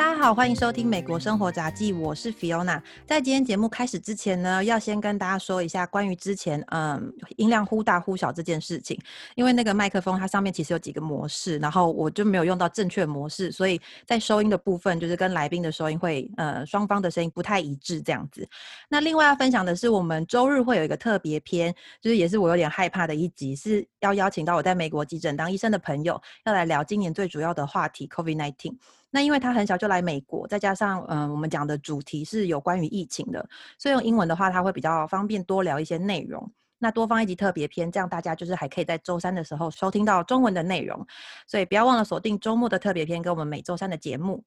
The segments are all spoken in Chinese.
大家好，欢迎收听《美国生活杂记》，我是 Fiona。在今天节目开始之前呢，要先跟大家说一下关于之前嗯音量忽大忽小这件事情，因为那个麦克风它上面其实有几个模式，然后我就没有用到正确模式，所以在收音的部分就是跟来宾的收音会呃双方的声音不太一致这样子。那另外要分享的是，我们周日会有一个特别篇，就是也是我有点害怕的一集，是要邀请到我在美国急诊当医生的朋友，要来聊今年最主要的话题 COVID-19。那因为他很小就来美国，再加上嗯，我们讲的主题是有关于疫情的，所以用英文的话，他会比较方便多聊一些内容。那多放一集特别篇，这样大家就是还可以在周三的时候收听到中文的内容。所以不要忘了锁定周末的特别篇，跟我们每周三的节目。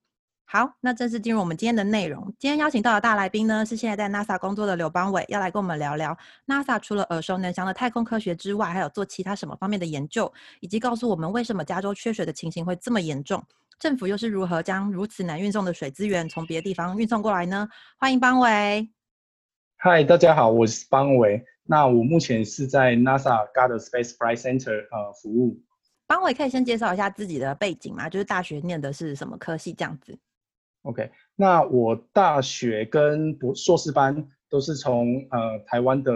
好，那正式进入我们今天的内容。今天邀请到的大来宾呢，是现在在 NASA 工作的刘邦伟，要来跟我们聊聊 NASA 除了耳熟能详的太空科学之外，还有做其他什么方面的研究，以及告诉我们为什么加州缺水的情形会这么严重。政府又是如何将如此难运送的水资源从别的地方运送过来呢？欢迎邦伟。嗨，大家好，我是邦伟。那我目前是在 NASA Goddard Space Flight Center 呃服务。邦伟可以先介绍一下自己的背景吗？就是大学念的是什么科系这样子？OK，那我大学跟博硕士班都是从呃台湾的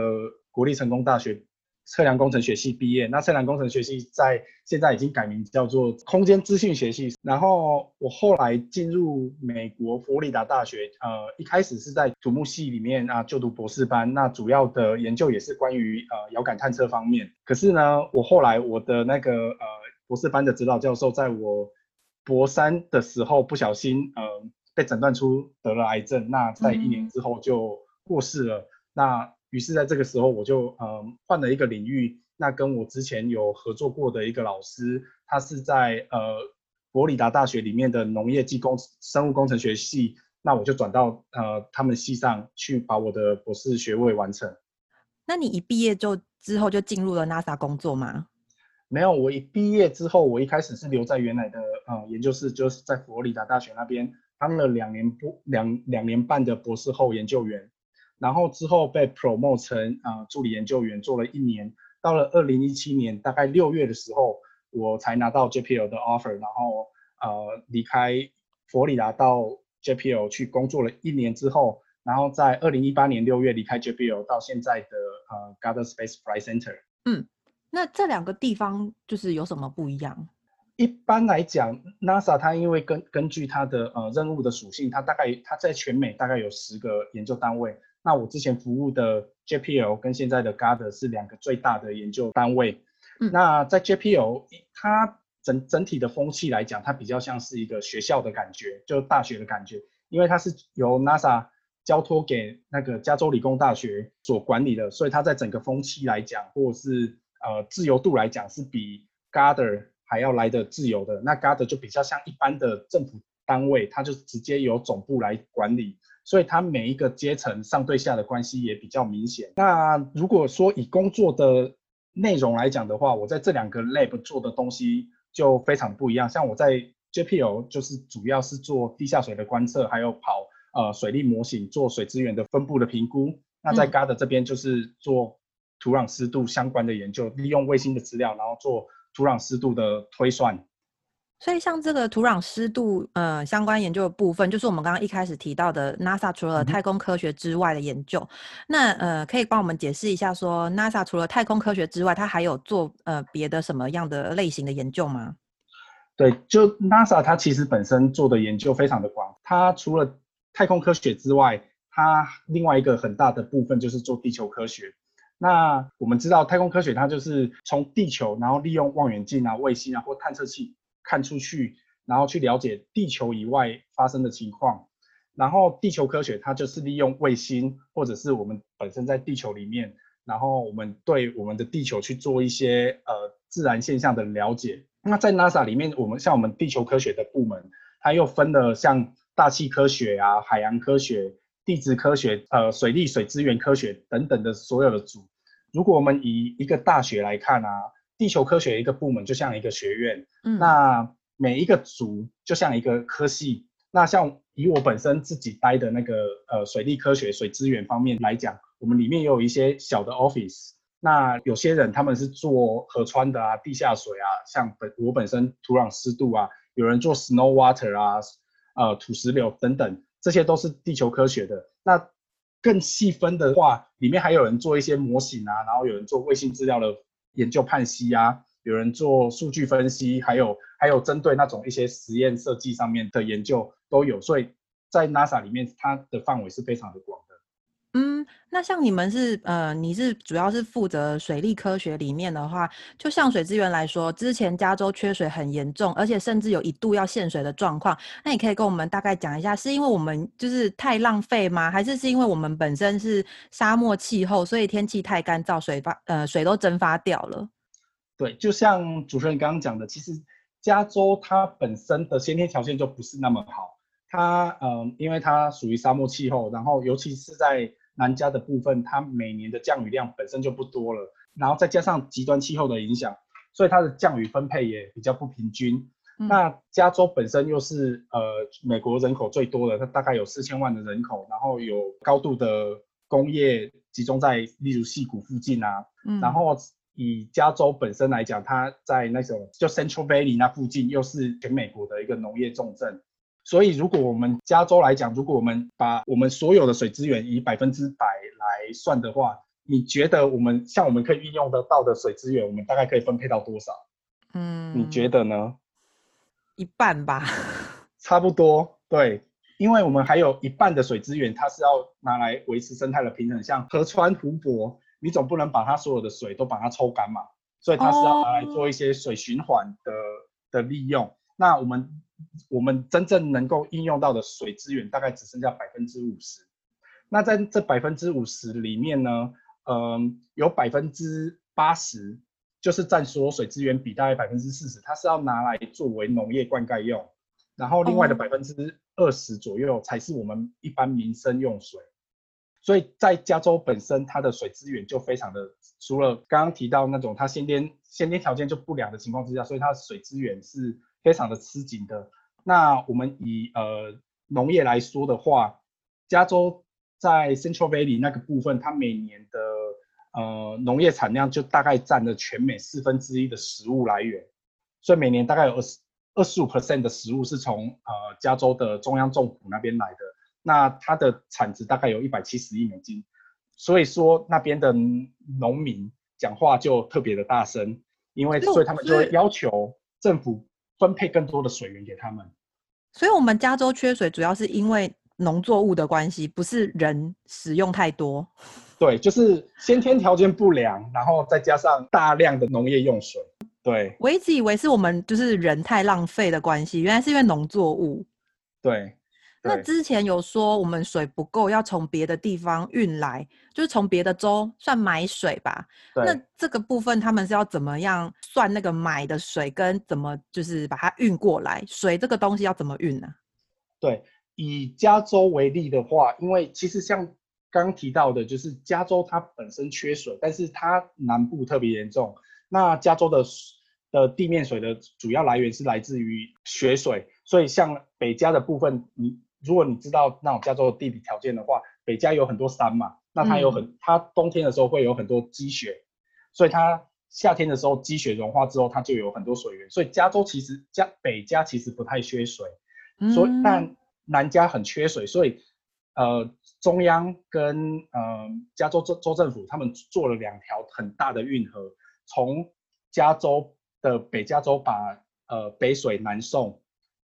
国立成功大学。测量工程学系毕业，那测量工程学系在现在已经改名叫做空间资讯学系。然后我后来进入美国佛罗里达大学，呃，一开始是在土木系里面啊就读博士班，那主要的研究也是关于呃遥感探测方面。可是呢，我后来我的那个呃博士班的指导教授，在我博三的时候不小心呃被诊断出得了癌症，那在一年之后就过世了。那于是，在这个时候，我就嗯换了一个领域。那跟我之前有合作过的一个老师，他是在呃佛罗里达大学里面的农业技工生物工程学系。那我就转到呃他们系上去，把我的博士学位完成。那你一毕业就之后就进入了 NASA 工作吗？没有，我一毕业之后，我一开始是留在原来的呃研究室，就是在佛罗里达大学那边当了两年不两两年半的博士后研究员。然后之后被 promote 成啊助理研究员，做了一年。到了二零一七年大概六月的时候，我才拿到 JPL 的 offer，然后呃离开佛罗里达到 JPL 去工作了一年之后，然后在二零一八年六月离开 JPL 到现在的呃 Goddard Space Flight Center。嗯，那这两个地方就是有什么不一样？一般来讲，NASA 它因为根根据它的呃任务的属性，它大概它在全美大概有十个研究单位。那我之前服务的 JPL 跟现在的 GAD 是两个最大的研究单位。那在 JPL，它整整体的风气来讲，它比较像是一个学校的感觉，就大学的感觉，因为它是由 NASA 交托给那个加州理工大学所管理的，所以它在整个风气来讲，或者是呃自由度来讲，是比 GAD 还要来的自由的。那 GAD 就比较像一般的政府单位，它就直接由总部来管理。所以它每一个阶层上对下的关系也比较明显。那如果说以工作的内容来讲的话，我在这两个 lab 做的东西就非常不一样。像我在 JPL 就是主要是做地下水的观测，还有跑呃水利模型，做水资源的分布的评估。那在 GAD 这边就是做土壤湿度相关的研究，利用卫星的资料，然后做土壤湿度的推算。所以，像这个土壤湿度呃相关研究的部分，就是我们刚刚一开始提到的 NASA 除了太空科学之外的研究。那呃，可以帮我们解释一下，说 NASA 除了太空科学之外，它还有做呃别的什么样的类型的研究吗？对，就 NASA 它其实本身做的研究非常的广。它除了太空科学之外，它另外一个很大的部分就是做地球科学。那我们知道，太空科学它就是从地球，然后利用望远镜啊、卫星啊或探测器。看出去，然后去了解地球以外发生的情况，然后地球科学它就是利用卫星或者是我们本身在地球里面，然后我们对我们的地球去做一些呃自然现象的了解。那在 NASA 里面，我们像我们地球科学的部门，它又分了像大气科学啊、海洋科学、地质科学、呃水利水资源科学等等的所有的组。如果我们以一个大学来看啊。地球科学一个部门就像一个学院，嗯，那每一个组就像一个科系。那像以我本身自己待的那个呃水利科学、水资源方面来讲，我们里面也有一些小的 office。那有些人他们是做河川的啊、地下水啊，像本我本身土壤湿度啊，有人做 snow water 啊，呃土石流等等，这些都是地球科学的。那更细分的话，里面还有人做一些模型啊，然后有人做卫星资料的研究判析啊，有人做数据分析，还有还有针对那种一些实验设计上面的研究都有。所以在 NASA 里面，它的范围是非常的广。嗯，那像你们是呃，你是主要是负责水利科学里面的话，就像水资源来说，之前加州缺水很严重，而且甚至有一度要限水的状况。那你可以跟我们大概讲一下，是因为我们就是太浪费吗？还是是因为我们本身是沙漠气候，所以天气太干燥，水发呃水都蒸发掉了？对，就像主持人刚刚讲的，其实加州它本身的先天条件就不是那么好，它嗯，因为它属于沙漠气候，然后尤其是在南加的部分，它每年的降雨量本身就不多了，然后再加上极端气候的影响，所以它的降雨分配也比较不平均。那加州本身又是呃美国人口最多的，它大概有四千万的人口，然后有高度的工业集中在例如溪谷附近啊，然后以加州本身来讲，它在那种就 Central Valley 那附近又是全美国的一个农业重镇。所以，如果我们加州来讲，如果我们把我们所有的水资源以百分之百来算的话，你觉得我们像我们可以运用得到的水资源，我们大概可以分配到多少？嗯，你觉得呢？一半吧，差不多。对，因为我们还有一半的水资源，它是要拿来维持生态的平衡，像河川、湖泊，你总不能把它所有的水都把它抽干嘛？所以它是要拿来做一些水循环的的利用。那我们。我们真正能够应用到的水资源大概只剩下百分之五十。那在这百分之五十里面呢，嗯，有百分之八十就是占所有水资源比大概百分之四十，它是要拿来作为农业灌溉用。然后另外的百分之二十左右才是我们一般民生用水。所以在加州本身，它的水资源就非常的，除了刚刚提到那种它先天先天条件就不良的情况之下，所以它的水资源是。非常的吃紧的。那我们以呃农业来说的话，加州在 Central Valley 那个部分，它每年的呃农业产量就大概占了全美四分之一的食物来源，所以每年大概有二十二十五 percent 的食物是从呃加州的中央政府那边来的。那它的产值大概有一百七十亿美金，所以说那边的农民讲话就特别的大声，因为所以他们就会要求政府。分配更多的水源给他们，所以，我们加州缺水主要是因为农作物的关系，不是人使用太多。对，就是先天条件不良，然后再加上大量的农业用水。对，我一直以为是我们就是人太浪费的关系，原来是因为农作物。对。那之前有说我们水不够，要从别的地方运来，就是从别的州算买水吧。那这个部分他们是要怎么样算那个买的水，跟怎么就是把它运过来？水这个东西要怎么运呢？对，以加州为例的话，因为其实像刚提到的，就是加州它本身缺水，但是它南部特别严重。那加州的的地面水的主要来源是来自于雪水，所以像北加的部分，你。如果你知道那种加州的地理条件的话，北加有很多山嘛，那它有很，它冬天的时候会有很多积雪，所以它夏天的时候积雪融化之后，它就有很多水源。所以加州其实加北加其实不太缺水，所以但南加很缺水，所以呃中央跟呃加州州州政府他们做了两条很大的运河，从加州的北加州把呃北水南送。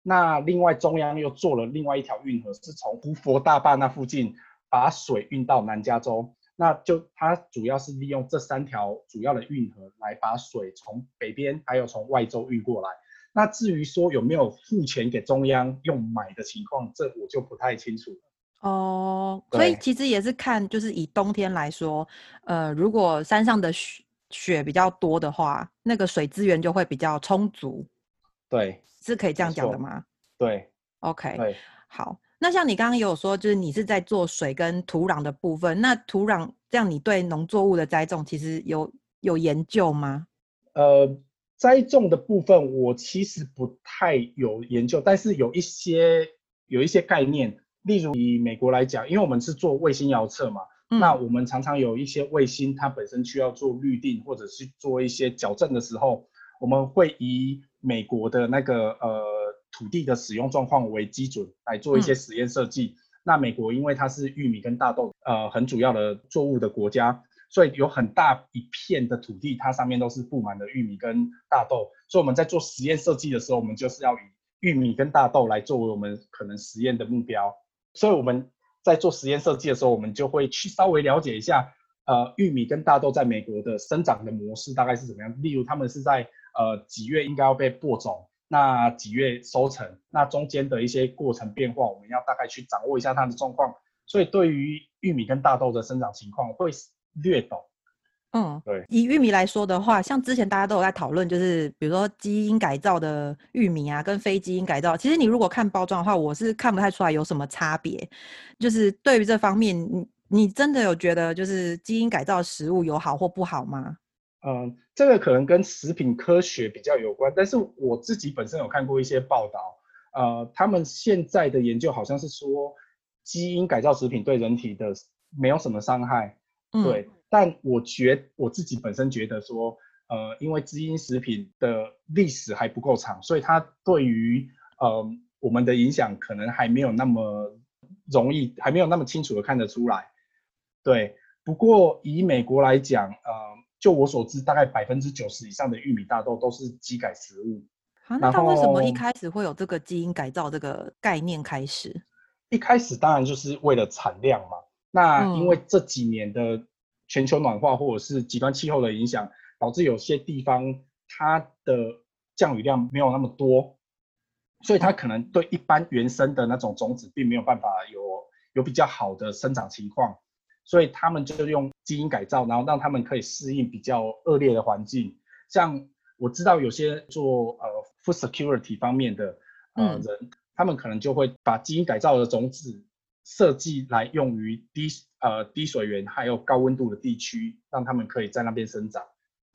那另外中央又做了另外一条运河，是从胡佛大坝那附近把水运到南加州。那就它主要是利用这三条主要的运河来把水从北边还有从外州运过来。那至于说有没有付钱给中央用买的情况，这我就不太清楚了。哦，所以其实也是看，就是以冬天来说，呃，如果山上的雪雪比较多的话，那个水资源就会比较充足。对。是可以这样讲的吗？对，OK，对，好。那像你刚刚也有说，就是你是在做水跟土壤的部分。那土壤这样，你对农作物的栽种其实有有研究吗？呃，栽种的部分我其实不太有研究，但是有一些有一些概念。例如以美国来讲，因为我们是做卫星遥测嘛，那我们常常有一些卫星，它本身需要做预定或者是做一些矫正的时候，我们会以美国的那个呃土地的使用状况为基准来做一些实验设计。那美国因为它是玉米跟大豆呃很主要的作物的国家，所以有很大一片的土地，它上面都是布满了玉米跟大豆。所以我们在做实验设计的时候，我们就是要以玉米跟大豆来作为我们可能实验的目标。所以我们在做实验设计的时候，我们就会去稍微了解一下，呃，玉米跟大豆在美国的生长的模式大概是怎么样。例如，他们是在呃几月应该要被播种。那几月收成？那中间的一些过程变化，我们要大概去掌握一下它的状况。所以对于玉米跟大豆的生长情况会略懂。嗯，对。以玉米来说的话，像之前大家都有在讨论，就是比如说基因改造的玉米啊，跟非基因改造，其实你如果看包装的话，我是看不太出来有什么差别。就是对于这方面，你你真的有觉得就是基因改造食物有好或不好吗？嗯，这个可能跟食品科学比较有关，但是我自己本身有看过一些报道，呃，他们现在的研究好像是说，基因改造食品对人体的没有什么伤害，对，但我觉我自己本身觉得说，呃，因为基因食品的历史还不够长，所以它对于呃我们的影响可能还没有那么容易，还没有那么清楚的看得出来，对，不过以美国来讲，呃。就我所知，大概百分之九十以上的玉米、大豆都是基改食物。啊，那为什么一开始会有这个基因改造这个概念开始？一开始当然就是为了产量嘛。那因为这几年的全球暖化或者是极端气候的影响，导致有些地方它的降雨量没有那么多，所以它可能对一般原生的那种种子并没有办法有有比较好的生长情况。所以他们就用基因改造，然后让他们可以适应比较恶劣的环境。像我知道有些做呃 food security 方面的呃人，他们可能就会把基因改造的种子设计来用于低呃低水源还有高温度的地区，让他们可以在那边生长。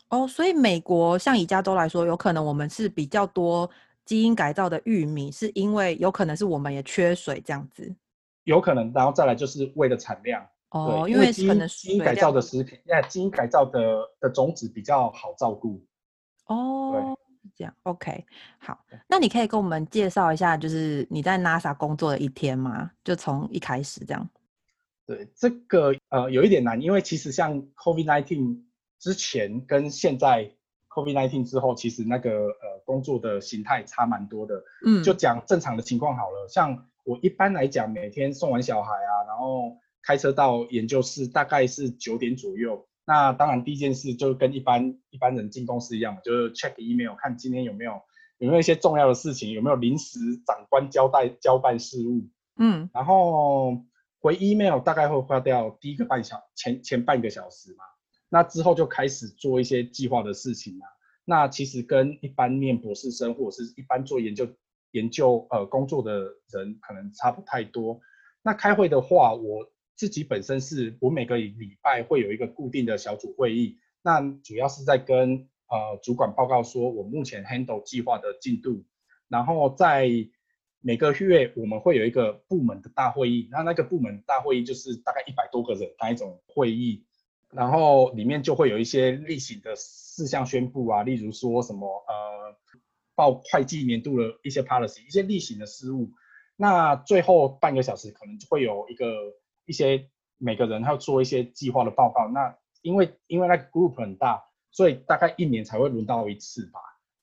哦，所以美国像以加州来说，有可能我们是比较多基因改造的玉米，是因为有可能是我们也缺水这样子。有可能，然后再来就是为了产量。哦，因为基因基因改造的食品，那基因改造的的种子比较好照顾。哦，这样，OK，好，那你可以跟我们介绍一下，就是你在 NASA 工作的一天吗？就从一开始这样。对，这个呃有一点难，因为其实像 COVID-19 之前跟现在 COVID-19 之后，其实那个呃工作的形态差蛮多的。嗯，就讲正常的情况好了，像我一般来讲，每天送完小孩啊，然后。开车到研究室大概是九点左右。那当然第一件事就跟一般一般人进公司一样嘛，就是 check email 看今天有没有有没有一些重要的事情，有没有临时长官交代交办事务。嗯，然后回 email 大概会花掉第一个半小前前半个小时嘛。那之后就开始做一些计划的事情啊。那其实跟一般念博士生或者是一般做研究研究呃工作的人可能差不太多。那开会的话，我。自己本身是我每个礼拜会有一个固定的小组会议，那主要是在跟呃主管报告说我目前 handle 计划的进度，然后在每个月我们会有一个部门的大会议，那那个部门大会议就是大概一百多个人那一种会议，然后里面就会有一些例行的事项宣布啊，例如说什么呃报会计年度的一些 policy，一些例行的事务，那最后半个小时可能就会有一个。一些每个人要做一些计划的报告，那因为因为那个 group 很大，所以大概一年才会轮到一次吧。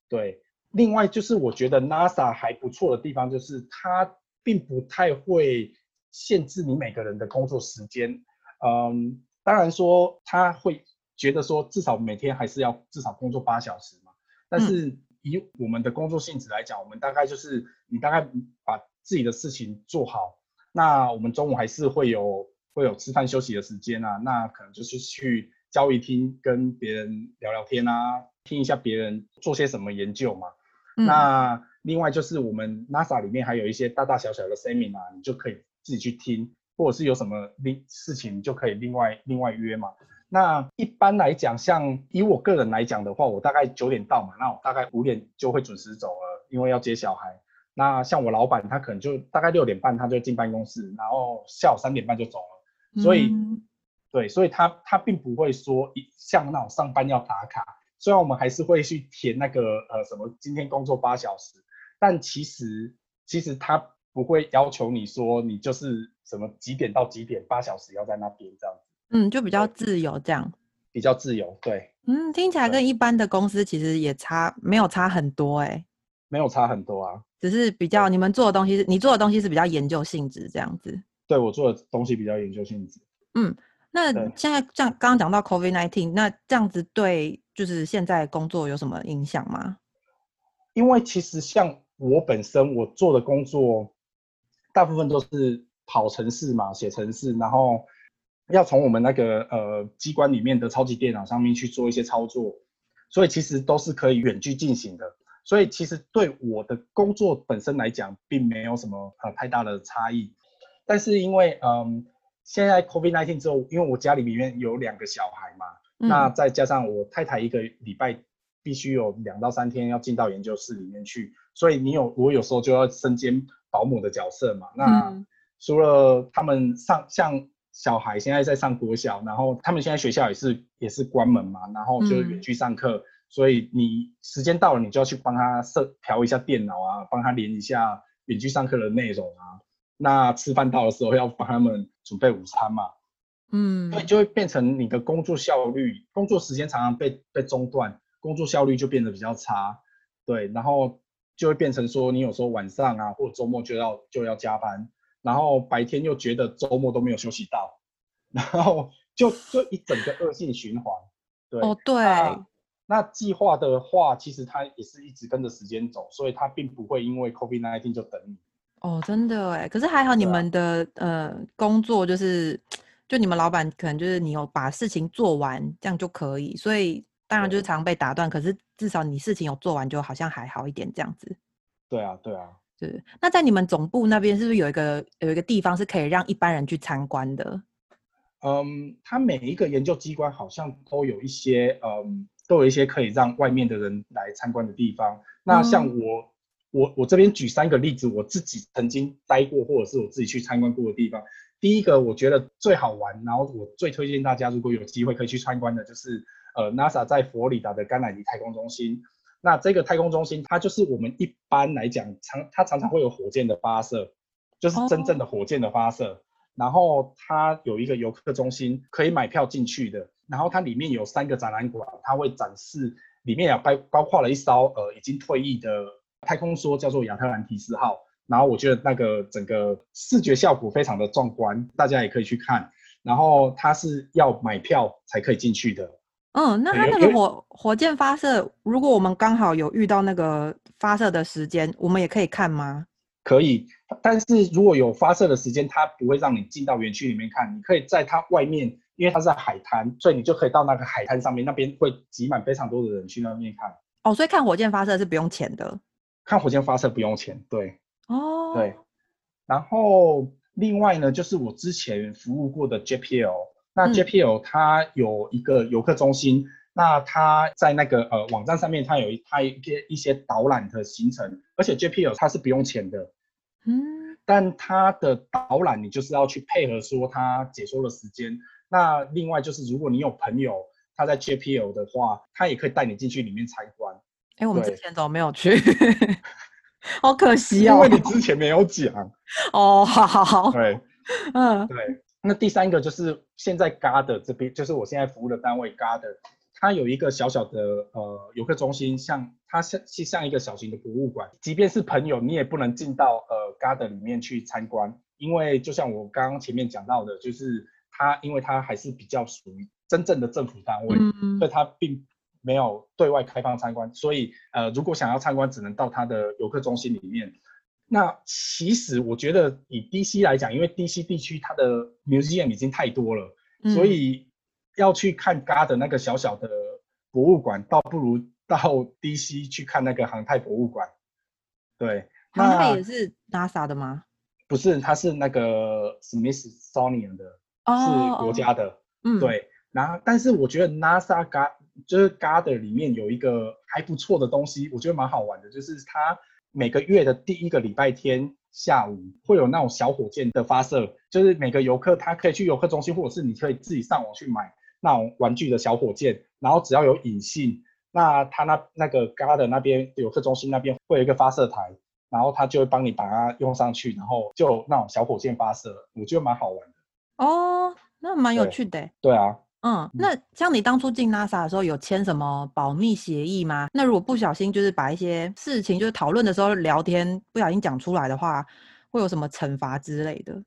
对，另外就是我觉得 NASA 还不错的地方，就是它并不太会限制你每个人的工作时间。嗯，当然说他会觉得说至少每天还是要至少工作八小时嘛。但是以我们的工作性质来讲，我们大概就是你大概把自己的事情做好。那我们中午还是会有会有吃饭休息的时间啊，那可能就是去交易厅跟别人聊聊天啊，听一下别人做些什么研究嘛。那另外就是我们 NASA 里面还有一些大大小小的 seminar，你就可以自己去听，或者是有什么另事情就可以另外另外约嘛。那一般来讲，像以我个人来讲的话，我大概九点到嘛，那我大概五点就会准时走了，因为要接小孩。那像我老板，他可能就大概六点半他就进办公室，然后下午三点半就走了。所以，对，所以他他并不会说像那种上班要打卡。虽然我们还是会去填那个呃什么今天工作八小时，但其实其实他不会要求你说你就是什么几点到几点八小时要在那边这样子，嗯，就比较自由这样。比较自由，对，嗯，听起来跟一般的公司其实也差没有差很多哎、没有差很多啊。只是比较你们做的东西是，你做的东西是比较研究性质这样子。对我做的东西比较研究性质。嗯那对现在这样刚刚讲到 COVID nineteen，那这样子对就是现在工作有什么影响吗？因为其实像我本身我做的工作，大部分都是跑程式嘛，写程式，然后要从我们那个呃机关里面的超级电脑上面去做一些操作，所以其实都是可以远距进行的。所以其实对我的工作本身来讲，并没有什么呃太大的差异。但是因为嗯，现在 COVID-19 之后，因为我家里面有两个小孩嘛，那嗯再加上我太太一个礼拜必须有两到三天要进到研究室里面去，所以你有我有时候就要身兼保姆的角色嘛。那嗯除了他们上像小孩现在在上国小，然后他们现在学校也是也是关门嘛，然后就是远嗯距上课，所以你时间到了，你就要去帮他设调一下电脑啊，帮他连一下远距上课的内容啊。那吃饭到的时候要帮他们准备午餐嘛，嗯。所以就会变成你的工作效率、工作时间常常被被中断，工作效率就变得比较差，对，然后就会变成说你有时候晚上啊或者周末就要就要加班，然后白天又觉得周末都没有休息到，然后就就一整个恶性循环，对，哦对，那那计划的话，其实它也是一直跟着时间走，所以它并不会因为 COVID-19 就等你。哦真的哎，可是还好你们的、呃工作就是，就你们老板可能就是你有把事情做完，这样就可以，所以当然就是常被打断，可是至少你事情有做完，就好像还好一点这样子。对啊，对啊。对，那在你们总部那边是不是有一个有一个地方是可以让一般人去参观的？嗯，他每一个研究机关好像都有一些，嗯，都有一些可以让外面的人来参观的地方。那像嗯我，我我这边举三个例子，我自己曾经待过或者是我自己去参观过的地方。第一个，我觉得最好玩，然后我最推荐大家，如果有机会可以去参观的，就是呃，NASA 在佛罗里达的甘乃迪太空中心。那这个太空中心，它就是我们一般来讲常，它常常会有火箭的发射，就是真正的火箭的发射。然后它有一个游客中心，可以买票进去的。然后它里面有三个展览馆，它会展示里面也包包括了一艘呃已经退役的太空梭，叫做亚特兰提斯号。然后我觉得那个整个视觉效果非常的壮观，大家也可以去看。然后它是要买票才可以进去的。嗯，那它那个火火箭发射，如果我们刚好有遇到那个发射的时间，我们也可以看吗？可以，但是如果有发射的时间，它不会让你进到园区里面看，你可以在它外面，因为它是在海滩，所以你就可以到那个海滩上面，那边会挤满非常多的人去那边看。哦，所以看火箭发射是不用钱的。看火箭发射不用钱，对哦，对。然后另外呢，就是我之前服务过的 JPL，那嗯 JPL 它有一个游客中心，那它在那个呃网站上面，它有一它一些一些导览的行程，而且 JPL 它是不用钱的，嗯，但它的导览你就是要去配合说它解说的时间。那另外就是如果你有朋友他在 JPL 的话，他也可以带你进去里面参观，哎，我们之前怎么没有去？好可惜哦因为。你之前没有讲。哦，好好好，对嗯对。那第三个就是现在 GARD 这边，就是我现在服务的单位 GARD，它有一个小小的呃游客中心，像它像是像一个小型的博物馆。即便是朋友，你也不能进到呃 GARD 里面去参观，因为就像我刚刚前面讲到的，就是它因为它还是比较属于真正的政府单位，嗯所以它并没有对外开放参观，所以呃，如果想要参观，只能到它的游客中心里面。那其实我觉得以 DC 来讲，因为 DC 地区它的 museum 已经太多了，所嗯以要去看 GA 的那个小小的博物馆，倒不如到 DC 去看那个航太博物馆。对，航太那也是 NASA 的吗？不是，它是那个 Smithsonian 的，哦，是国家的。嗯，对，然后但是我觉得 NASA GA 就是 GAD 里面有一个还不错的东西，我觉得蛮好玩的，就是它每个月的第一个礼拜天下午会有那种小火箭的发射，就是每个游客他可以去游客中心，或者是你可以自己上网去买那种玩具的小火箭，然后只要有引信，那他那那个 GAD 那边游客中心那边会有一个发射台，然后他就会帮你把它用上去，然后就那种小火箭发射，我觉得蛮好玩的。哦，那蛮有趣的欸。对啊，嗯，那像你当初进 NASA 的时候，有签什么保密协议吗？那如果不小心就是把一些事情，就是讨论的时候聊天不小心讲出来的话，会有什么惩罚之类的？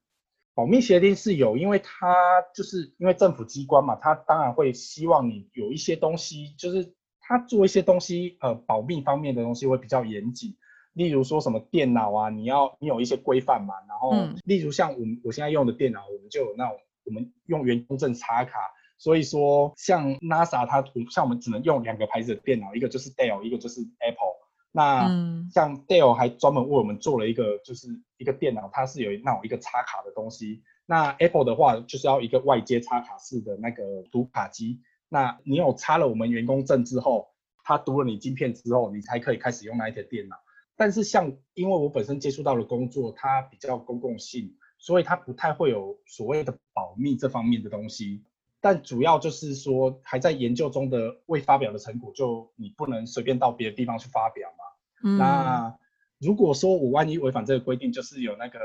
保密协定是有，因为它就是因为政府机关嘛，它当然会希望你有一些东西，就是它做一些东西，呃，保密方面的东西会比较严谨。例如说什么电脑啊，你要你有一些规范嘛，然后嗯例如像我们我现在用的电脑，我们就有那种我们用员工证插卡，所以说像 NASA 它像我们只能用两个牌子的电脑，一个就是 Dell，一个就是 Apple。那嗯像 Dell 还专门为我们做了一个，就是一个电脑，它是有那种一个插卡的东西。那 Apple 的话，就是要一个外接插卡式的那个读卡机。那你有插了我们员工证之后，它读了你晶片之后，你才可以开始用那一台电脑。但是像因为我本身接触到的工作，它比较公共性，所以它不太会有所谓的保密这方面的东西。但主要就是说，还在研究中的未发表的成果，就你不能随便到别的地方去发表嘛。嗯，那如果说我万一违反这个规定，就是有那个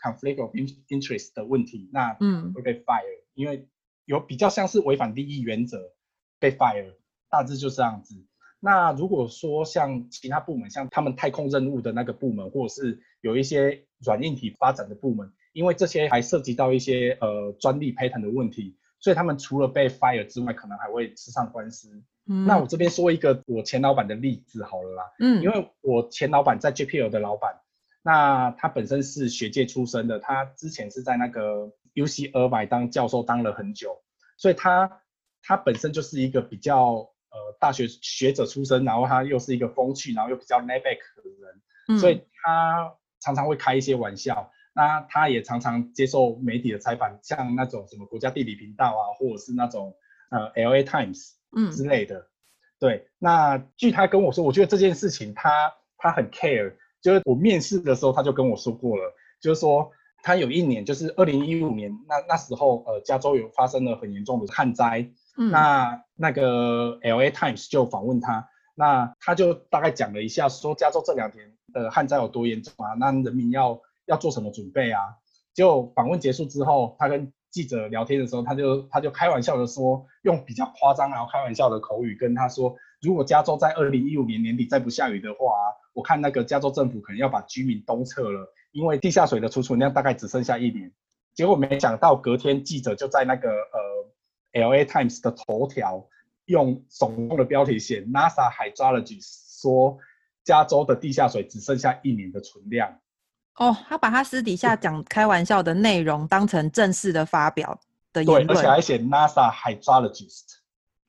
conflict of in- interest 的问题，那嗯会被 fire，因为有比较像是违反利益原则被 fire，大致就这样子。那如果说像其他部门，像他们太空任务的那个部门，或者是有一些软硬体发展的部门，因为这些还涉及到一些呃专利 patent 的问题，所以他们除了被 fire 之外，可能还会吃上官司。嗯那我这边说一个我前老板的例子好了啦。嗯，因为我前老板在 JPL 的老板，那他本身是学界出身的，他之前是在那个 UC 尔百当教授当了很久，所以他他本身就是一个比较呃大学学者出身，然后他又是一个风趣，然后又比较 laid back 的人，嗯所以他常常会开一些玩笑。那他也常常接受媒体的采访，像那种什么国家地理频道啊，或者是那种呃 LA Times 嗯之类的。对，那据他跟我说，我觉得这件事情他他很 care，就是我面试的时候他就跟我说过了，就是说他有一年就是二零一五年，那那时候呃加州有发生了很严重的旱灾，那那个 L A Times 就访问他，那他就大概讲了一下，说加州这两天的旱灾有多严重啊，那人民要要做什么准备啊？就访问结束之后，他跟记者聊天的时候，他就他就开玩笑的说，用比较夸张然后开玩笑的口语跟他说，如果加州在二零一五年年底再不下雨的话，我看那个加州政府可能要把居民东撤了，因为地下水的储存量大概只剩下一年。结果没想到隔天记者就在那个呃 L A Times 的头条用耸动的标题写 NASA hydrologist 说加州的地下水只剩下一年的存量。哦，他把他私底下讲开玩笑的内容当成正式的发表的对，言而且还，写 NASA hydrologist。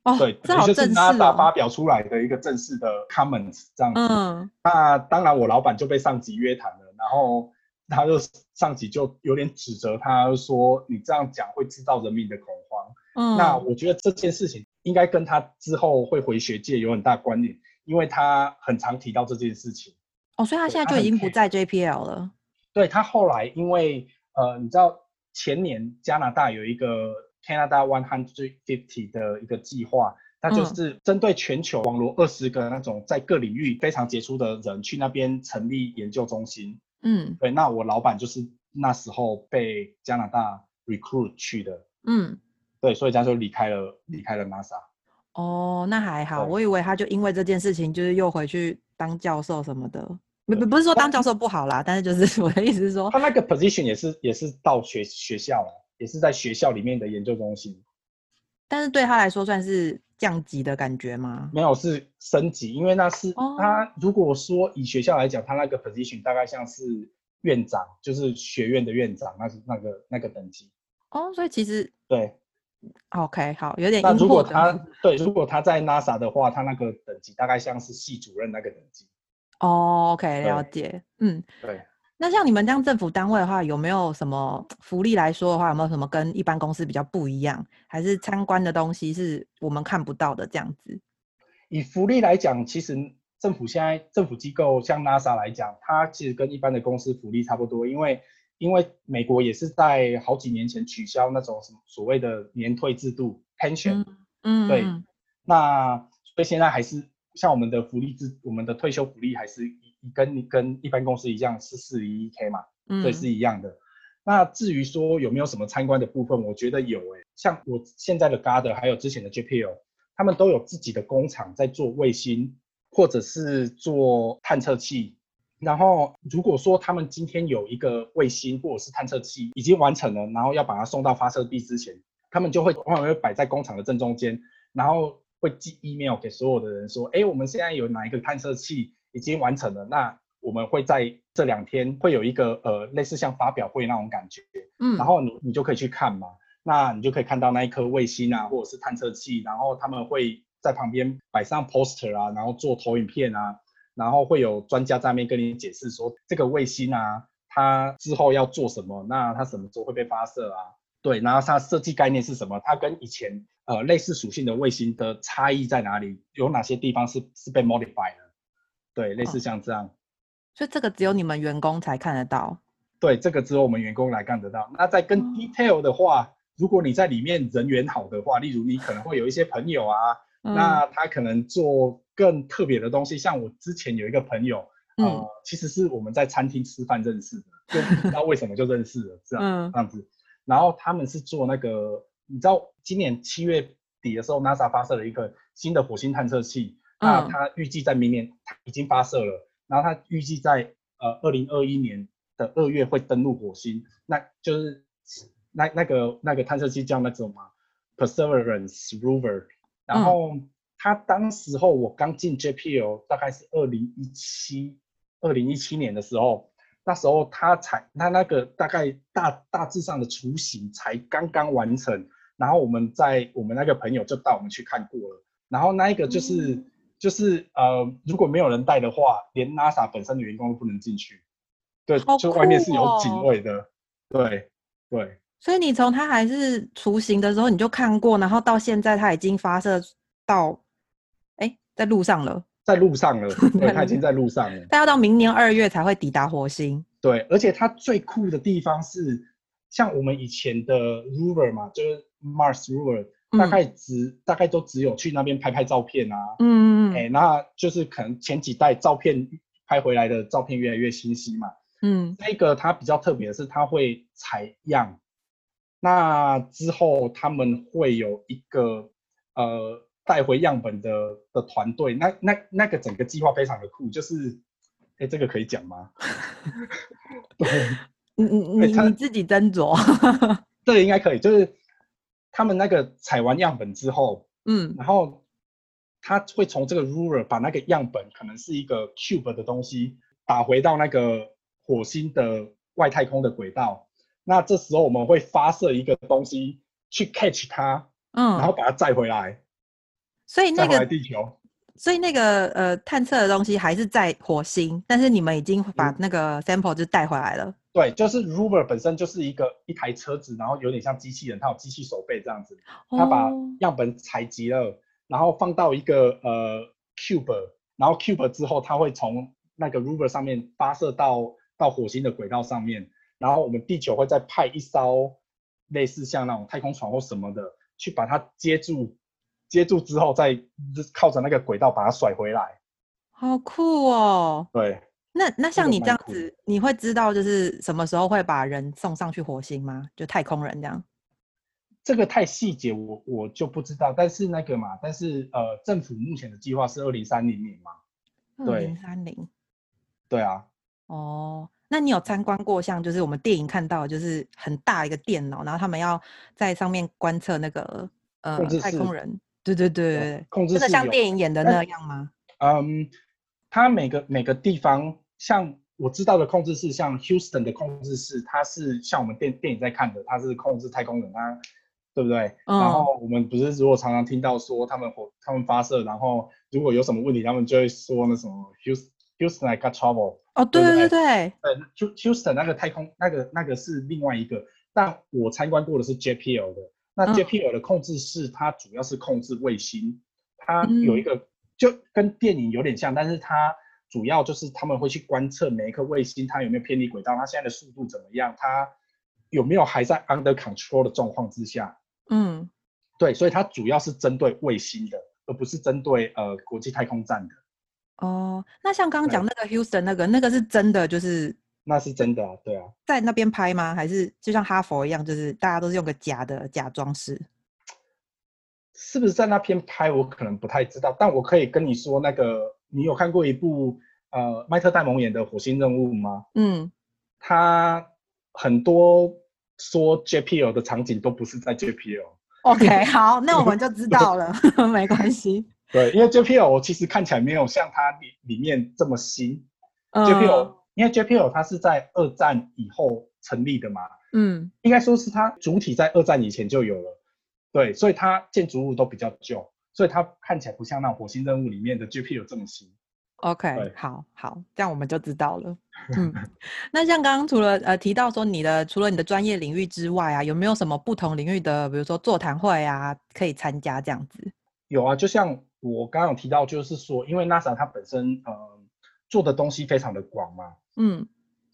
哦，对，这好也就是正式 NASA 发哦，表出来的一个正式的 comments 这样子。嗯那当然，我老板就被上级约谈了，然后他就上级就有点指责他，说你这样讲会制造人民的恐慌。嗯，那我觉得这件事情应该跟他之后会回学界有很大关联，因为他很常提到这件事情。哦，所以他现在就已经不在 JPL 了，对他后来因为呃，你知道前年加拿大有一个 Canada One Hundred Fifty 的一个计划，它就嗯是针对全球网罗二十个那种在各领域非常杰出的人去那边成立研究中心。嗯对，那我老板就是那时候被加拿大 recruit 去的，嗯。对，所以他就离开了离开了 NASA。哦，那还好，我以为他就因为这件事情，就是又回去当教授什么的。不不不是说当教授不好啦，但是就是 我的意思是说他，那个 position 也是也是到学学校了，也是在学校里面的研究中心。但是对他来说算是降级的感觉吗？没有是升级，因为那是哦他如果说以学校来讲，他那个 position 大概像是院长，就是学院的院长，那是那个那个等级。哦，所以其实对，OK 好，有点那如果他对如果他在 NASA 的话，他那个等级大概像是系主任那个等级。哦，OK 了解，嗯。对，那像你们这样政府单位的话，有没有什么福利来说的话，有没有什么跟一般公司比较不一样？还是参观的东西是我们看不到的这样子？以福利来讲，其实政府现在政府机构像 NASA 来讲，它其实跟一般的公司福利差不多，因为因为美国也是在好几年前取消那种什么所谓的年退制度 pension，、嗯，对嗯那所以现在还是像我们的福利制，我们的退休福利还是一跟你跟一般公司一样是四零一 K 嘛，嗯，所以是一样的。那至于说有没有什么参观的部分，我觉得有诶，像我现在的 Gard 还有之前的 JPL，他们都有自己的工厂在做卫星或者是做探测器。然后如果说他们今天有一个卫星或者是探测器已经完成了，然后要把它送到发射地之前，他们就会往往会摆在工厂的正中间，然后会寄 email 给所有的人说，哎，我们现在有哪一个探测器已经完成了，那。我们会在这两天会有一个呃类似像发表会那种感觉，嗯，然后你你就可以去看嘛，那你就可以看到那一颗卫星啊，或者是探测器，然后他们会在旁边摆上 poster 啊，然后做投影片啊，然后会有专家在那边跟你解释说这个卫星啊，它之后要做什么，那它什么时候会被发射啊？对，然后它设计概念是什么？它跟以前呃类似属性的卫星的差异在哪里？有哪些地方是是被 modify 的？对，类似像这样。所以这个只有你们员工才看得到。对，这个只有我们员工来看得到。那在跟 detail 的话，如果你在里面人缘好的话，例如你可能会有一些朋友啊，那他可能做更特别的东西。像我之前有一个朋友，呃，其实是我们在餐厅吃饭认识的，就不知道为什么就认识了，这样这样子。然后他们是做那个，你知道今年七月底的时候，NASA 发射了一个新的火星探测器，那它预计在明年已经发射了。然后他预计在呃二零二一年的二月会登陆火星，那就是那那个那个探测器叫那种嘛，Perseverance Rover。然后他当时候我刚进 JPL，大概是二零一七二零一七年的时候，那时候他才他那个大概大大致上的雏形才刚刚完成，然后我们在我们那个朋友就带我们去看过了，然后那一个就是。就是呃，如果没有人带的话，连 NASA 本身的员工都不能进去。对，就外面是有警卫的。对对。所以你从它还是雏形的时候你就看过，然后到现在它已经发射到，哎，在路上了。在路上了，对，它已经在路上了。它要到明年二月才会抵达火星。对，而且它最酷的地方是，像我们以前的 Rover 嘛，就是 Mars Rover。大概只大概都只有去那边拍拍照片啊，嗯嗯哎，那就是可能前几代照片拍回来的照片越来越清晰嘛，嗯，那个它比较特别的是它会采样，那之后他们会有一个呃带回样本的的团队，那那那个整个计划非常的酷，就是，哎，这个可以讲吗？你你你你自己斟酌，这应该可以，就是。他们那个采完样本之后，嗯，然后他会从这个 ruler 把那个样本可能是一个 cube 的东西打回到那个火星的外太空的轨道。那这时候我们会发射一个东西去 catch 它，嗯，然后把它载回来。所以那个地球，所以那个呃探测的东西还是在火星，但是你们已经把那个 sample 就带回来了。对，就是 Rover 本身就是一个一台车子，然后有点像机器人，它有机器手背这样子。它把样本采集了，然后放到一个呃 Cube，然后 Cube 之后，它会从那个 Rover 上面发射到到火星的轨道上面，然后我们地球会再派一艘类似像那种太空船或什么的，去把它接住，接住之后再靠着那个轨道把它甩回来。好酷哦！对。那那像你这样子，你会知道就是什么时候会把人送上去火星吗？就太空人这样？这个太细节，我我就不知道。但是那个嘛，但是呃，政府目前的计划是二零三零年嘛。二零三零。对啊。哦，那你有参观过像就是我们电影看到就是很大一个电脑，然后他们要在上面观测那个呃太空人？对对对控制真的像电影演的那样吗？嗯，它每个每个地方。像我知道的控制室，像 Houston 的控制室，它是像我们电电影在看的，它是控制太空人，它对不对？然后我们不是如果常常听到说他们火他们发射，然后如果有什么问题，他们就会说那什么 Houston Houston I got trouble。哦，对对对对，对，Houston 那个太空那个那个是另外一个，但我参观过的是 JPL 的，那 JPL 的控制室它主要是控制卫星，它有一个就跟电影有点像，但是它。主要就是他们会去观测每一颗卫星，它有没有偏离轨道，它现在的速度怎么样，它有没有还在 under control 的状况之下。嗯，对，所以它主要是针对卫星的，而不是针对呃国际太空站的。哦，那像刚刚对讲那个 Houston 那个，那个是真的，就是那是真的啊，对啊。在那边拍吗？还是就像哈佛一样，就是大家都是用个假的假装饰？是不是在那边拍？我可能不太知道，但我可以跟你说，那个你有看过一部呃麦特戴蒙演的《火星任务》吗？嗯，他很多说 JPL 的场景都不是在 JPL。OK，好，那我们就知道了，没关系。对，因为 JPL 我其实看起来没有像它里里面这么新。嗯 JPL 因为 JPL 它是在二战以后成立的嘛，嗯应该说是它主体在二战以前就有了。对，所以它建筑物都比较旧，所以它看起来不像那火星任务里面的 JPL 这么新。，OK，好好，这样我们就知道了。嗯，那像刚刚除了呃提到说你的除了你的专业领域之外啊，有没有什么不同领域的，比如说座谈会啊，可以参加这样子？有啊，就像我刚刚有提到，就是说，因为 NASA 它本身呃做的东西非常的广嘛，嗯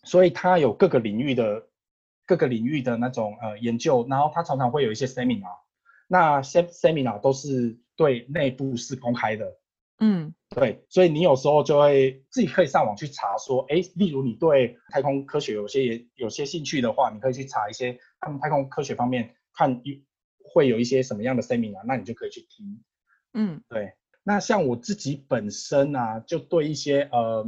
所以它有各个领域的各个领域的那种呃研究，然后它常常会有一些 seminar，那 sem seminar 都是对内部是公开的，嗯对，所以你有时候就会自己可以上网去查说，哎，例如你对太空科学有些也有些兴趣的话，你可以去查一些他们太空科学方面看有会有一些什么样的 seminar，那你就可以去听。嗯对，那像我自己本身啊，就对一些呃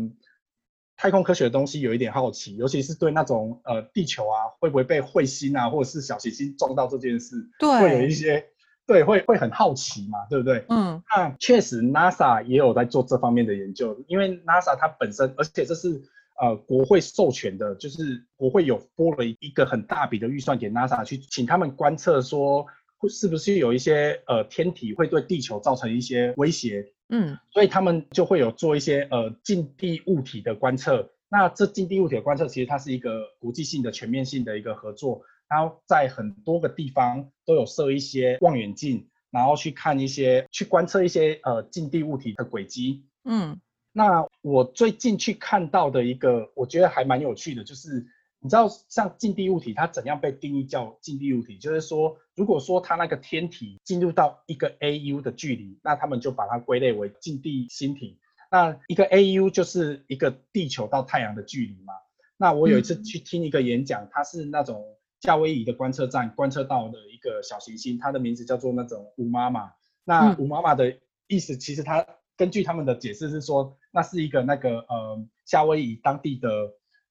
太空科学的东西有一点好奇，尤其是对那种呃地球啊会不会被彗星啊或者是小行星撞到这件事，对会有一，些对会会很好奇嘛，对不对？嗯那确实 NASA 也有在做这方面的研究，因为 NASA 它本身，而且这是呃国会授权的，就是国会有拨了一个很大笔的预算给 NASA 去请他们观测说。会是不是有一些呃天体会对地球造成一些威胁？嗯所以他们就会有做一些呃近地物体的观测。那这近地物体的观测，其实它是一个国际性的、全面性的一个合作。然后在很多个地方都有设一些望远镜，然后去看一些、去观测一些呃近地物体的轨迹。嗯那我最近去看到的一个，我觉得还蛮有趣的，就是你知道像近地物体它怎样被定义叫近地物体？就是说，如果说它那个天体进入到一个 AU 的距离，那他们就把它归类为近地星体。那一个 AU 就是一个地球到太阳的距离嘛。那我有一次嗯去听一个演讲，它是那种夏威夷的观测站观测到的一个小行星，它的名字叫做那种五妈妈。那嗯五妈妈的意思，其实它根据他们的解释是说，那是一个那个呃夏威夷当地的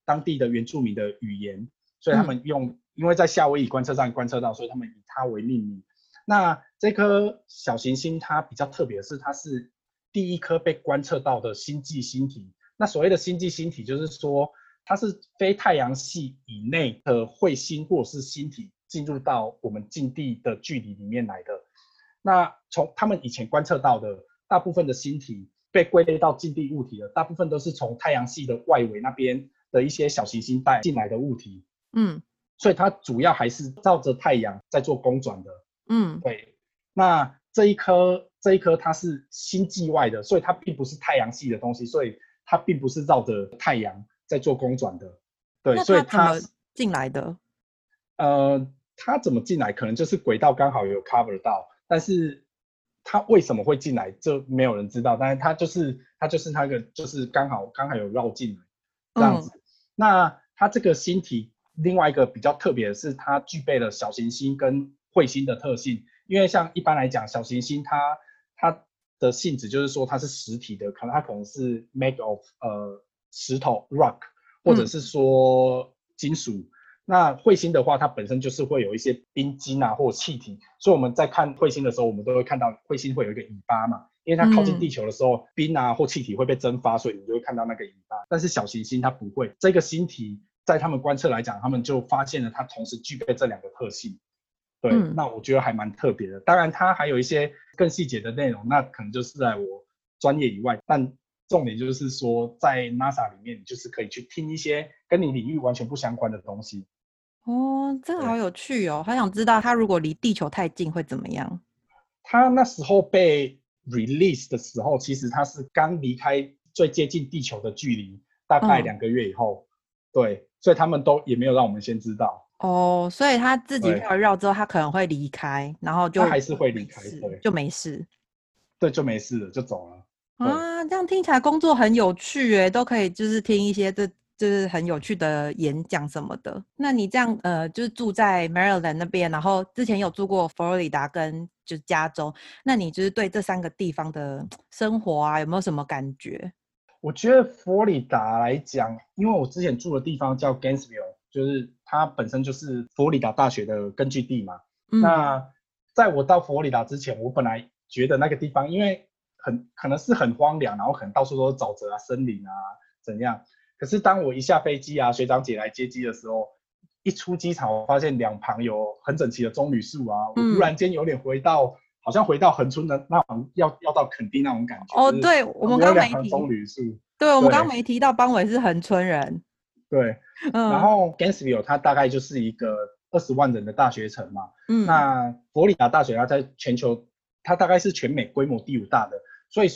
当地的原住民的语言，所以他们用，因为在夏威夷观测站观测到，所以他们以它为命名。那这颗小行星它比较特别的是，它是第一颗被观测到的星际星体。那所谓的星际星体，就是说它是非太阳系以内的彗星或者是星体进入到我们近地的距离里面来的。那从他们以前观测到的大部分的星体被归类到近地物体的，大部分都是从太阳系的外围那边的一些小行星带进来的物体，嗯所以它主要还是照着太阳在做公转的。嗯对，那这一颗这一颗它是星际外的，所以它并不是太阳系的东西，所以它并不是绕着太阳在做公转的。对，所以它进来的？呃，它怎么进来，可能就是轨道刚好有 cover 到，但是它为什么会进来，就没有人知道。但是它就是它就是那个就是刚好刚好有绕进来这样子。那它这个星体另外一个比较特别的是，它具备了小行星跟彗星的特性。因为像一般来讲，小行星它它的性质就是说它是实体的，可能它可能是 made of 呃石头 rock，或者嗯是说金属。那彗星的话，它本身就是会有一些冰晶啊或气体，所以我们在看彗星的时候，我们都会看到彗星会有一个尾巴嘛，因为它靠近嗯地球的时候，冰啊或气体会被蒸发，所以你就会看到那个尾巴。但是小行星它不会，这个星体在他们观测来讲，他们就发现了它同时具备这两个特性。对，嗯那我觉得还蛮特别的。当然，它还有一些更细节的内容，那可能就是在我专业以外，但重点就是说，在 NASA 里面，你就是可以去听一些跟你领域完全不相关的东西。哦，这个好有趣哦，好想知道它如果离地球太近会怎么样。它那时候被 release 的时候，其实它是刚离开最接近地球的距离，大概嗯两个月以后。对，所以他们都也没有让我们先知道，哦，所以他自己对绕一绕之后，他可能会离开，然后就它还是会离开对就没事。对，就没事了，就走了。啊，这样听起来工作很有趣诶，都可以就是听一些这就是很有趣的演讲什么的。那你这样呃，就是住在 Maryland 那边，然后之前有住过佛罗里达跟就是加州，那你就是对这三个地方的生活啊，有没有什么感觉？我觉得佛罗里达来讲，因为我之前住的地方叫 Gainesville，就是它本身就是佛罗里达大学的根据地嘛。那在我到佛罗里达之前，我本来觉得那个地方因为很可能是很荒凉，然后可能到处都是沼泽啊、森林啊怎样。可是当我一下飞机啊，学长姐来接机的时候，一出机场，我发现两旁有很整齐的棕榈树啊，我突然间有点回到好像回到横村的那种要要到垦丁那种感觉。哦，对，我们刚没提棕榈树。对，我们刚没提到邦伟是横村人。对，嗯。然后 Gainesville 它大概就是一个二十万人的大学城嘛。嗯。那佛罗里达大学它在全球，它大概是全美规模第五大的。所以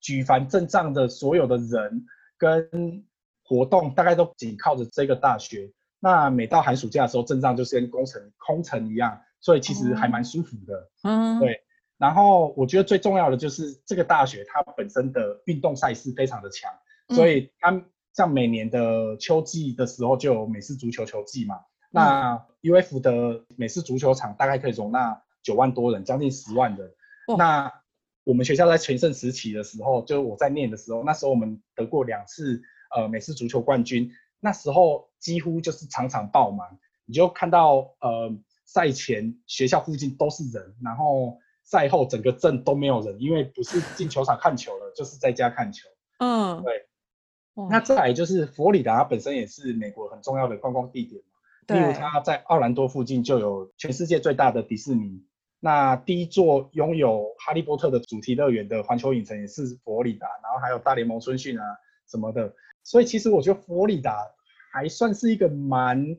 举凡镇上的所有的人跟活动，大概都紧靠着这个大学。那每到寒暑假的时候，镇上就是跟工程空城一样，所以其实还蛮舒服的。嗯，对。然后我觉得最重要的就是这个大学它本身的运动赛事非常的强，所以它像每年的秋季的时候就有美式足球球季嘛。那 UF 的美式足球场大概可以容纳九万多人，将近十万人。那我们学校在全盛时期的时候，就我在念的时候，那时候我们得过两次呃美式足球冠军。那时候几乎就是场场爆满，你就看到呃赛前学校附近都是人，然后赛后整个镇都没有人，因为不是进球场看球了，就是在家看球。嗯，对。那再来就是佛罗里达本身也是美国很重要的观光地点嘛，例如它在奥兰多附近就有全世界最大的迪士尼。那第一座拥有哈利波特的主题乐园的环球影城也是佛罗里达，然后还有大联盟春训啊什么的，所以其实我觉得佛罗里达还算是一个蛮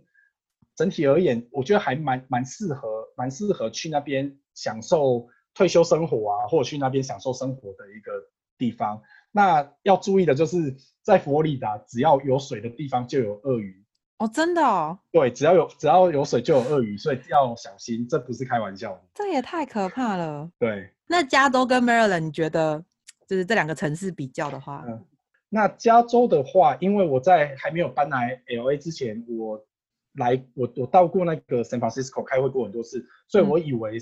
整体而言，我觉得还蛮蛮适合蛮适合去那边享受退休生活啊，或者去那边享受生活的一个地方。那要注意的就是在佛罗里达，只要有水的地方就有鳄鱼。哦，真的哦。对，只要有只要有水就有鳄鱼，所以要小心，这不是开玩笑的。这也太可怕了。对。那加州跟 Maryland，你觉得就是这两个城市比较的话？嗯，那加州的话，因为我在还没有搬来 LA 之前，我来我我到过那个 San Francisco 开会过很多次，所以我以为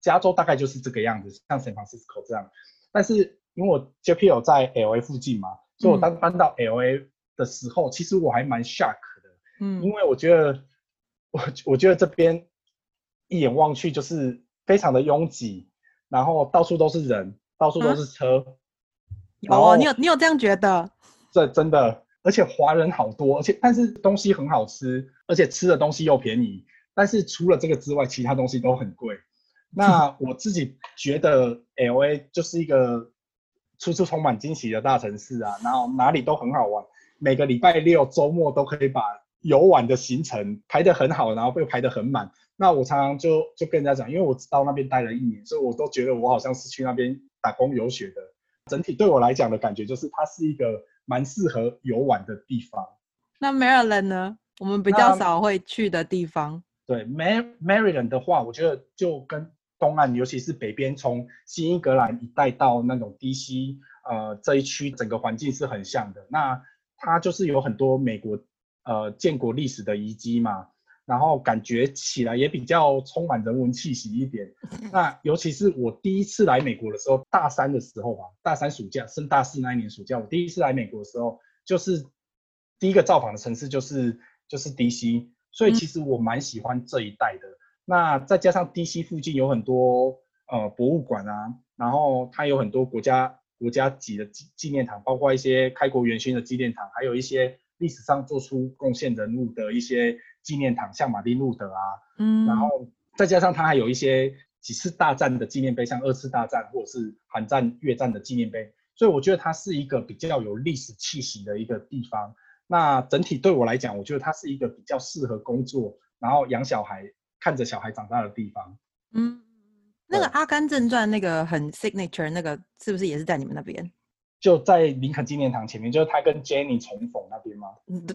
加州大概就是这个样子，像 San Francisco 这样。但是因为我 JPL 在 LA 附近嘛，所以我当搬到 LA 的时候，其实我还蛮 shock 的。嗯，因为我觉得，我我觉得这边一眼望去就是非常的拥挤，然后到处都是人，到处都是车。哦，你有你有这样觉得？这真的，而且华人好多，而且但是东西很好吃，而且吃的东西又便宜。但是除了这个之外，其他东西都很贵。那 我自己觉得，L A 就是一个处处充满惊喜的大城市啊，然后哪里都很好玩，每个礼拜六周末都可以把。游玩的行程排得很好，然后又排得很满。那我常常就就跟人家讲，因为我到那边待了一年，所以我都觉得我好像是去那边打工游学的。整体对我来讲的感觉就是，它是一个蛮适合游玩的地方。那 Maryland 呢？我们比较少会去的地方。对，Mar Maryland 的话，我觉得就跟东岸，尤其是北边，从新英格兰一带到那种 DC，呃，这一区整个环境是很像的。那它就是有很多美国。呃，建国历史的遗迹嘛，然后感觉起来也比较充满人文气息一点。那尤其是我第一次来美国的时候，大三的时候吧，大三暑假升大四那一年暑假，我第一次来美国的时候，就是第一个造访的城市就是就是 DC，所以其实我蛮喜欢这一带的。那再加上 DC 附近有很多呃博物馆啊，然后它有很多国家国家级的纪纪念堂，包括一些开国元勋的纪念堂，还有一些。历史上做出贡献人物的一些纪念堂，像马丁路德啊，嗯，然后再加上它还有一些几次大战的纪念碑，像二次大战或者是韩战、越战的纪念碑，所以我觉得它是一个比较有历史气息的一个地方。那整体对我来讲，我觉得它是一个比较适合工作，然后养小孩、看着小孩长大的地方。嗯，那个《阿甘正传》那个很 signature 那个，是不是也是在你们那边？就在林肯纪念堂前面，就是他跟 Jenny 重逢那边吗？嗯，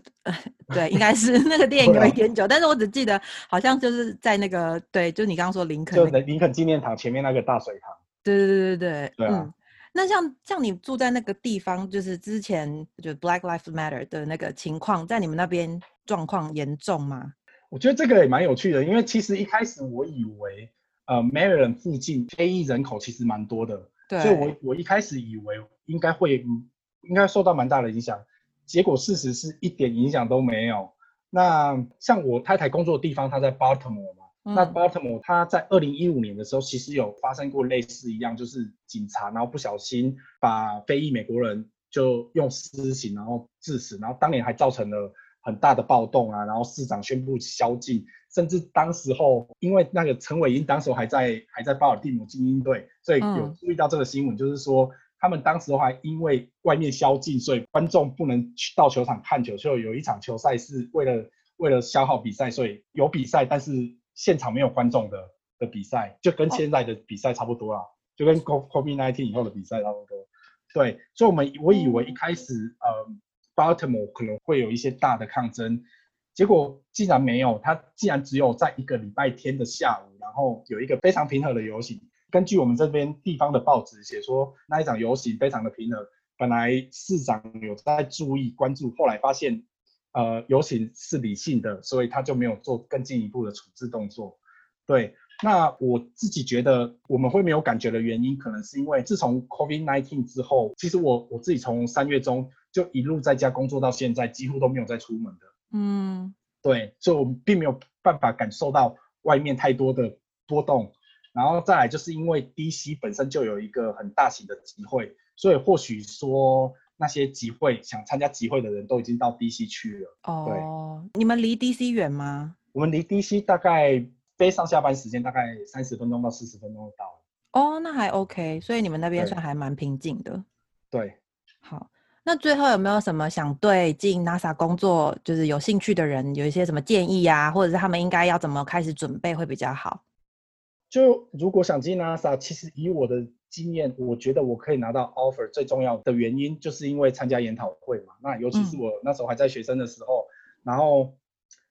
对，应该是那个电影有一点久，但是我只记得好像就是在那个，对，就你刚刚说林肯，就林肯纪念堂前面那个大水塘。对对对对对。对啊。那像像你住在那个地方，就是之前就 Black Lives Matter 的那个情况，在你们那边状况严重吗？我觉得这个也蛮有趣的，因为其实一开始我以为，呃，Maryland 附近非裔人口其实蛮多的，对，所以我我一开始以为应该会应该受到蛮大的影响，结果事实是一点影响都没有。那像我太太工作的地方，她在 Baltimore 嘛。那 Baltimore，他在二零一五年的时候，其实有发生过类似一样，就是警察然后不小心把非裔美国人就用私刑然后致死，然后当年还造成了很大的暴动啊，然后市长宣布宵禁，甚至当时候因为那个陈伟英当时还在还在巴尔的摩精英队，所以有注意到这个新闻，就是说他们当时的话因为外面宵禁，所以观众不能去到球场看球，就有一场球赛是为了为了消耗比赛，所以有比赛，但是。现场没有观众的的比赛，就跟现在的比赛差不多啦，就跟 COVID-19 以后的比赛差不多。对，所以我们我以为一开始呃，Baltimore 可能会有一些大的抗争，结果竟然没有。他竟然只有在一个礼拜天的下午，然后有一个非常平和的游行。根据我们这边地方的报纸写说，那一场游行非常的平和。本来市长有在注意关注，后来发现。呃，游行是理性的，所以他就没有做更进一步的处置动作。对，那我自己觉得我们会没有感觉的原因，可能是因为自从 COVID-19 之后，其实我我自己从三月中就一路在家工作到现在，几乎都没有再出门的。嗯，对，所以我们并没有办法感受到外面太多的波动。然后再来就是因为 DC 本身就有一个很大型的集会，所以或许说。那些集会想参加集会的人都已经到 DC 去了。哦，你们离 DC 远吗？我们离 DC 大概飞上下班时间大概三十分钟到四十分钟就到了。哦，那还 OK，所以你们那边算还蛮平静的。对，好，那最后有没有什么想对进 NASA 工作就是有兴趣的人有一些什么建议啊，或者是他们应该要怎么开始准备会比较好？就如果想进 NASA，其实以我的经验，我觉得我可以拿到 offer 最重要的原因，就是因为参加研讨会嘛。那尤其是我那时候还在学生的时候，然后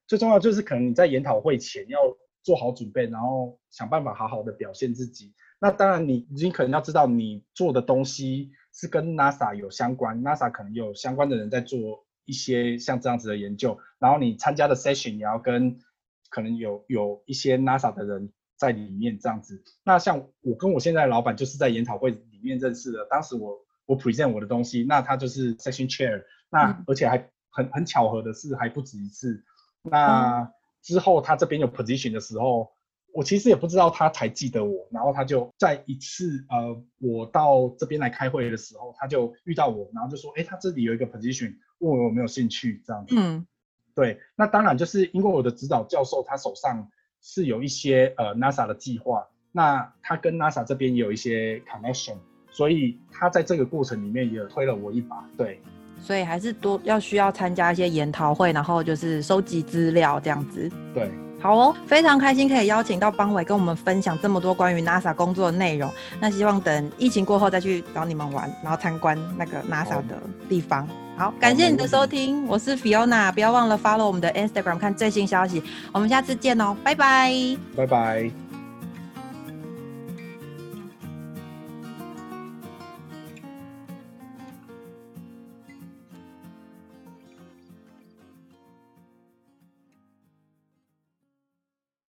最重要就是可能你在研讨会前要做好准备，然后想办法好好的表现自己。那当然你你可能要知道你做的东西是跟 NASA 有相关，NASA 可能有相关的人在做一些像这样子的研究，然后你参加的 session 也要跟可能有有一些 NASA 的人。在里面这样子，那像我跟我现在的老板就是在研讨会里面认识的。当时我我 present 我的东西，那他就是 session chair，那而且还很很巧合的是还不止一次。那之后他这边有 position 的时候，我其实也不知道他才记得我，然后他就在一次呃我到这边来开会的时候，他就遇到我，然后就说，哎，他这里有一个 position，问我有没有兴趣这样子。嗯，对，那当然就是因为我的指导教授他手上。是有一些呃 NASA 的计划，那他跟 NASA 这边也有一些 connection，所以他在这个过程里面也推了我一把。对，所以还是多要需要参加一些研讨会，然后就是收集资料这样子。对，好哦，非常开心可以邀请到邦伟跟我们分享这么多关于 NASA 工作的内容。那希望等疫情过后再去找你们玩，然后参观那个 NASA 的地方。好，感谢你的收听，我是 Fiona，不要忘了 follow 我们的 Instagram 看最新消息，我们下次见哦，拜拜，拜拜。